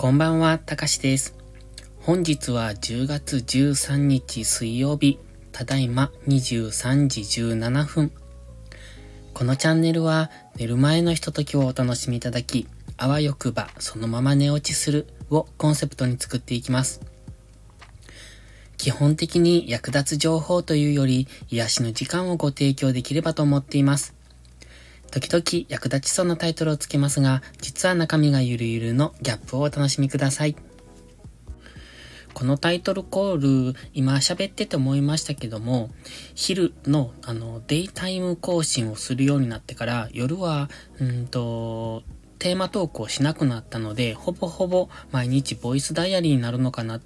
こんばんは、たかしです。本日は10月13日水曜日、ただいま23時17分。このチャンネルは寝る前のひとときをお楽しみいただき、あわよくばそのまま寝落ちするをコンセプトに作っていきます。基本的に役立つ情報というより癒しの時間をご提供できればと思っています。時々役立ちそうなタイトルをつけますが、実は中身がゆるゆるのギャップをお楽しみください。このタイトルコール、今喋ってて思いましたけども、昼の、あの、デイタイム更新をするようになってから、夜は、うんと、テーマトークをしなくなったので、ほぼほぼ毎日ボイスダイアリーになるのかな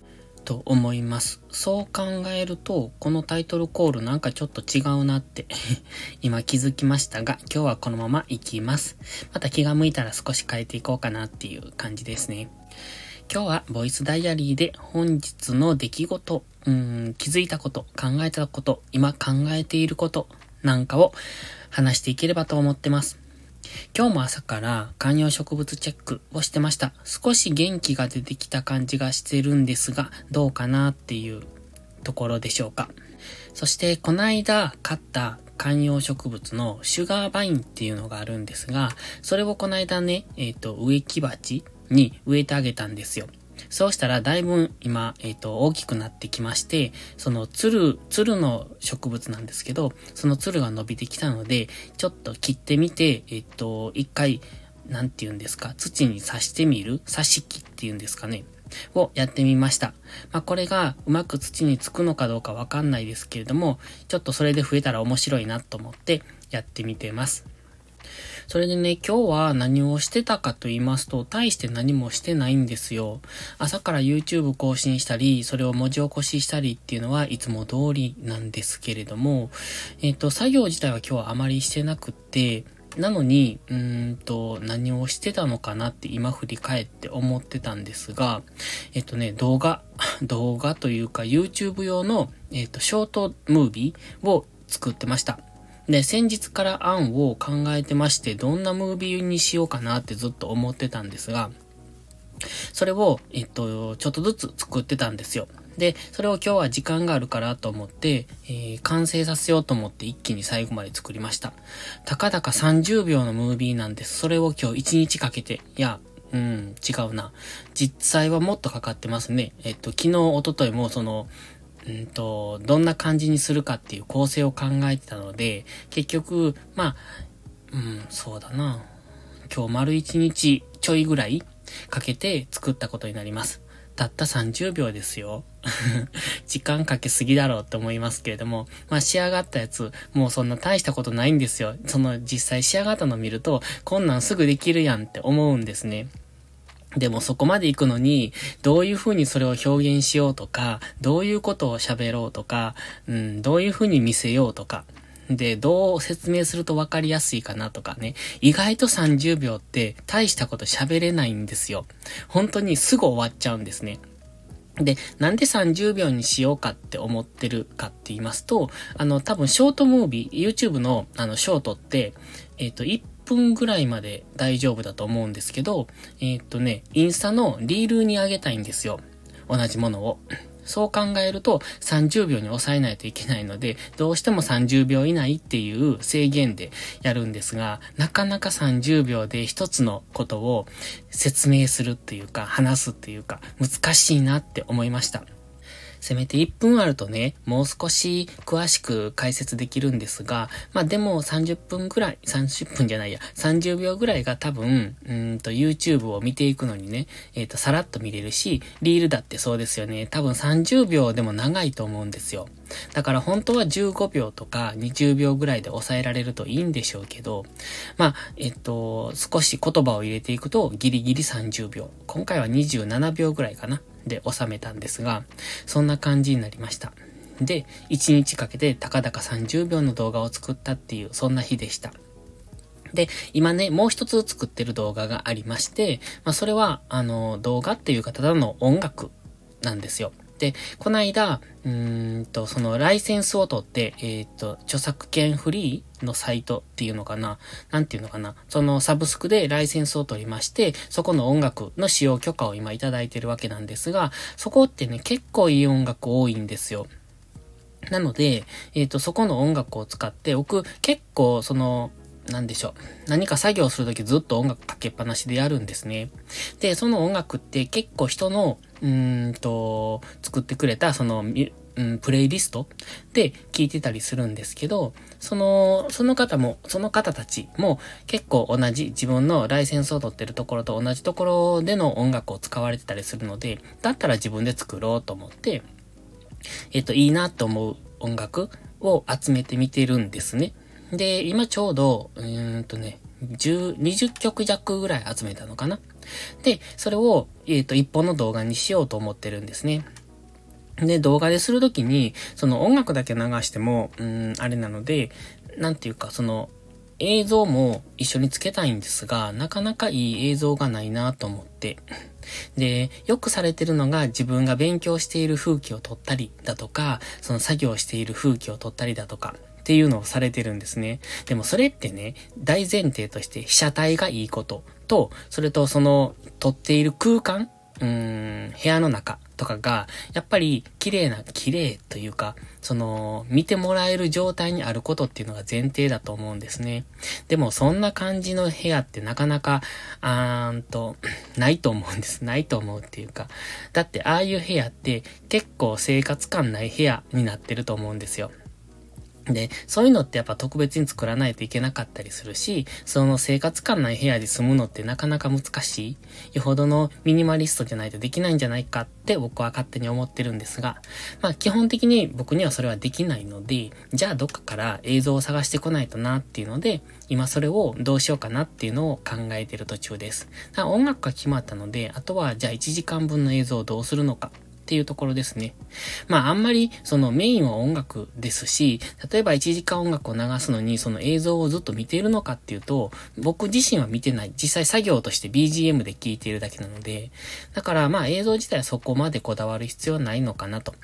と思います。そう考えると、このタイトルコールなんかちょっと違うなって 今気づきましたが、今日はこのまま行きます。また気が向いたら少し変えていこうかなっていう感じですね。今日はボイスダイアリーで本日の出来事、うん、気づいたこと、考えたこと、今考えていることなんかを話していければと思ってます。今日も朝から観葉植物チェックをしてました。少し元気が出てきた感じがしてるんですが、どうかなっていうところでしょうか。そして、この間買った観葉植物のシュガーバインっていうのがあるんですが、それをこの間ね、えっ、ー、と、植木鉢に植えてあげたんですよ。そうしたらだいぶ今、えっ、ー、と、大きくなってきまして、そのつる、つるの植物なんですけど、そのつるが伸びてきたので、ちょっと切ってみて、えっ、ー、と、一回、なんて言うんですか、土に刺してみる？刺し木っていうんですかね？をやってみました。まあ、これがうまく土につくのかどうかわかんないですけれども、ちょっとそれで増えたら面白いなと思ってやってみてます。それでね、今日は何をしてたかと言いますと、大して何もしてないんですよ。朝から YouTube 更新したり、それを文字起こししたりっていうのはいつも通りなんですけれども、えっ、と、作業自体は今日はあまりしてなくって、なのに、うーんと、何をしてたのかなって今振り返って思ってたんですが、えっとね、動画、動画というか YouTube 用の、えっと、ショートムービーを作ってました。で、先日から案を考えてまして、どんなムービーにしようかなってずっと思ってたんですが、それを、えっと、ちょっとずつ作ってたんですよ。で、それを今日は時間があるからと思って、えー、完成させようと思って一気に最後まで作りました。たかだか30秒のムービーなんです。それを今日1日かけて、いや、うん、違うな。実際はもっとかかってますね。えっと、昨日、おとといもその、うんと、どんな感じにするかっていう構成を考えてたので、結局、まあ、うん、そうだな。今日丸一日ちょいぐらいかけて作ったことになります。たった30秒ですよ。時間かけすぎだろうって思いますけれども、まあ仕上がったやつ、もうそんな大したことないんですよ。その実際仕上がったのを見ると、こんなんすぐできるやんって思うんですね。でもそこまで行くのに、どういう風にそれを表現しようとか、どういうことを喋ろうとか、うん、どういう風に見せようとか、で、どう説明すると分かりやすいかなとかね。意外と30秒って大したこと喋れないんですよ。本当にすぐ終わっちゃうんですね。で、なんで30秒にしようかって思ってるかって言いますと、あの、多分ショートムービー、YouTube のあの、ショートって、えっ、ー、と、1 1分ぐらいまで大丈夫だと思うんですけど、えー、っとね、インスタのリールに上げたいんですよ。同じものを。そう考えると30秒に抑えないといけないので、どうしても30秒以内っていう制限でやるんですが、なかなか30秒で一つのことを説明するっていうか、話すっていうか、難しいなって思いました。せめて1分あるとね、もう少し詳しく解説できるんですが、まあでも30分ぐらい、30分じゃないや、30秒ぐらいが多分、うんと YouTube を見ていくのにね、えっ、ー、と、さらっと見れるし、リールだってそうですよね。多分30秒でも長いと思うんですよ。だから本当は15秒とか20秒ぐらいで抑えられるといいんでしょうけど、まあ、えっと、少し言葉を入れていくとギリギリ30秒。今回は27秒ぐらいかな。で収めたんですが、そんな感じになりました。で、1日かけてたかだか30秒の動画を作ったっていう、そんな日でした。で、今ね、もう一つ作ってる動画がありまして、まあ、それは、あの、動画っていうかただの音楽なんですよ。で、この間、うんと、そのライセンスを取って、えっ、と、著作権フリーのサイトっていうのかななんていうのかなそのサブスクでライセンスを取りまして、そこの音楽の使用許可を今いただいてるわけなんですが、そこってね、結構いい音楽多いんですよ。なので、えっ、と、そこの音楽を使って、僕、結構、その、なんでしょう。何か作業するときずっと音楽かけっぱなしでやるんですね。で、その音楽って結構人の、うんと、作ってくれた、その、うん、プレイリストで聴いてたりするんですけど、その、その方も、その方たちも結構同じ自分のライセンスを取ってるところと同じところでの音楽を使われてたりするので、だったら自分で作ろうと思って、えっと、いいなと思う音楽を集めてみてるんですね。で、今ちょうど、うーんとね、10、20曲弱ぐらい集めたのかな。で、それを、えっ、ー、と、一本の動画にしようと思ってるんですね。で、動画でするときに、その音楽だけ流しても、うん、あれなので、なんていうか、その、映像も一緒につけたいんですが、なかなかいい映像がないなと思って。で、よくされてるのが自分が勉強している風景を撮ったりだとか、その作業している風景を撮ったりだとか、っていうのをされてるんですね。でもそれってね、大前提として被写体がいいことと、それとその撮っている空間うーん、部屋の中とかが、やっぱり綺麗な、綺麗というか、その、見てもらえる状態にあることっていうのが前提だと思うんですね。でも、そんな感じの部屋ってなかなか、あーんと、ないと思うんです。ないと思うっていうか。だって、ああいう部屋って結構生活感ない部屋になってると思うんですよ。で、そういうのってやっぱ特別に作らないといけなかったりするし、その生活感ない部屋で住むのってなかなか難しい。よほどのミニマリストじゃないとできないんじゃないかって僕は勝手に思ってるんですが、まあ基本的に僕にはそれはできないので、じゃあどっかから映像を探してこないとなっていうので、今それをどうしようかなっていうのを考えてる途中です。だから音楽が決まったので、あとはじゃあ1時間分の映像をどうするのかっていうところですね。まああんまりそのメインは音楽ですし、例えば1時間音楽を流すのにその映像をずっと見ているのかっていうと、僕自身は見てない。実際作業として BGM で聴いているだけなので、だからまあ映像自体はそこまでこだわる必要はないのかなと。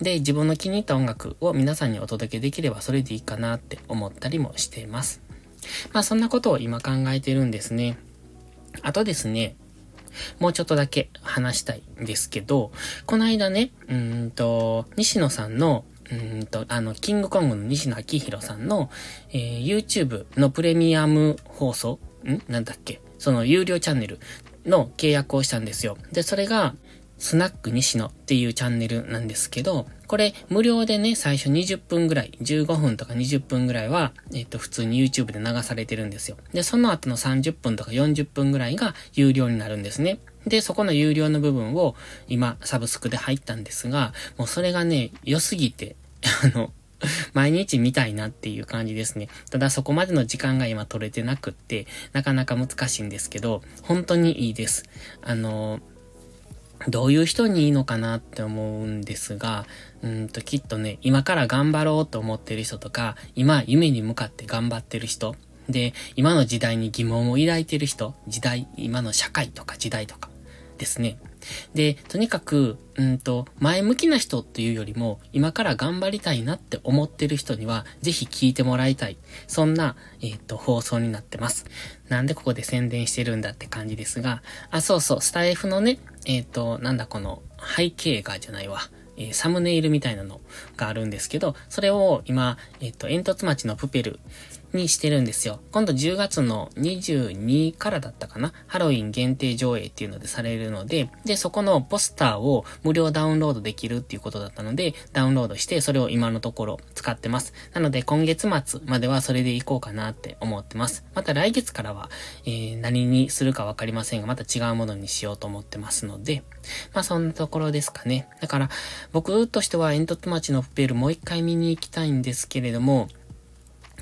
で、自分の気に入った音楽を皆さんにお届けできればそれでいいかなって思ったりもしています。まあそんなことを今考えてるんですね。あとですね、もうちょっとだけ話したいんですけど、この間ね、うんと、西野さんの、うんと、あの、キングコングの西野昭弘さんの、えー、YouTube のプレミアム放送ん？なんだっけ？その有料チャンネルの契約をしたんですよ。で、それが、スナック西野っていうチャンネルなんですけど、これ無料でね、最初20分ぐらい、15分とか20分ぐらいは、えっと、普通に YouTube で流されてるんですよ。で、その後の30分とか40分ぐらいが有料になるんですね。で、そこの有料の部分を今、サブスクで入ったんですが、もうそれがね、良すぎて、あの、毎日見たいなっていう感じですね。ただそこまでの時間が今取れてなくって、なかなか難しいんですけど、本当にいいです。あのどういう人にいいのかなって思うんですが、うんときっとね、今から頑張ろうと思ってる人とか、今夢に向かって頑張ってる人、で、今の時代に疑問を抱いてる人、時代、今の社会とか時代とかですね。で、とにかく、うんと、前向きな人っていうよりも、今から頑張りたいなって思ってる人には、ぜひ聞いてもらいたい。そんな、えっ、ー、と、放送になってます。なんでここで宣伝してるんだって感じですが、あ、そうそう、スタイフのね、えっ、ー、と、なんだこの、背景画じゃないわ。え、サムネイルみたいなのがあるんですけど、それを今、えっ、と、煙突町のプペルにしてるんですよ。今度10月の22からだったかなハロウィン限定上映っていうのでされるので、で、そこのポスターを無料ダウンロードできるっていうことだったので、ダウンロードしてそれを今のところ使ってます。なので今月末まではそれでいこうかなって思ってます。また来月からは、えー、何にするかわかりませんが、また違うものにしようと思ってますので、まあそんなところですかね。だから、僕としては煙突町のプペルもう一回見に行きたいんですけれども、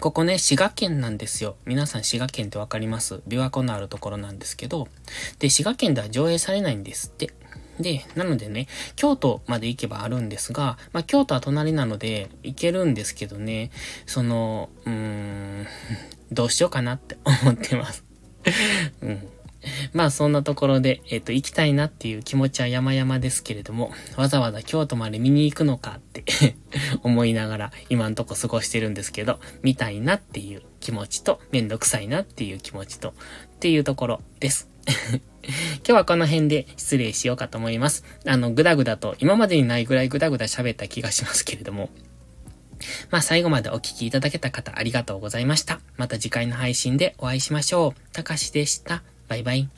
ここね、滋賀県なんですよ。皆さん滋賀県ってわかります？琵琶湖のあるところなんですけど、で、滋賀県では上映されないんですって。で、なのでね、京都まで行けばあるんですが、まあ、京都は隣なので行けるんですけどね、その、うーん、どうしようかなって思ってます。うん。まあそんなところで、えっ、と、行きたいなっていう気持ちは山々ですけれども、わざわざ京都まで見に行くのかって 思いながら今んとこ過ごしてるんですけど、見たいなっていう気持ちと、めんどくさいなっていう気持ちと、っていうところです。今日はこの辺で失礼しようかと思います。あの、ぐだぐだと、今までにないぐらいぐだぐだ喋った気がしますけれども、まあ最後までお聴きいただけた方ありがとうございました。また次回の配信でお会いしましょう。たかしでした。バイバイ。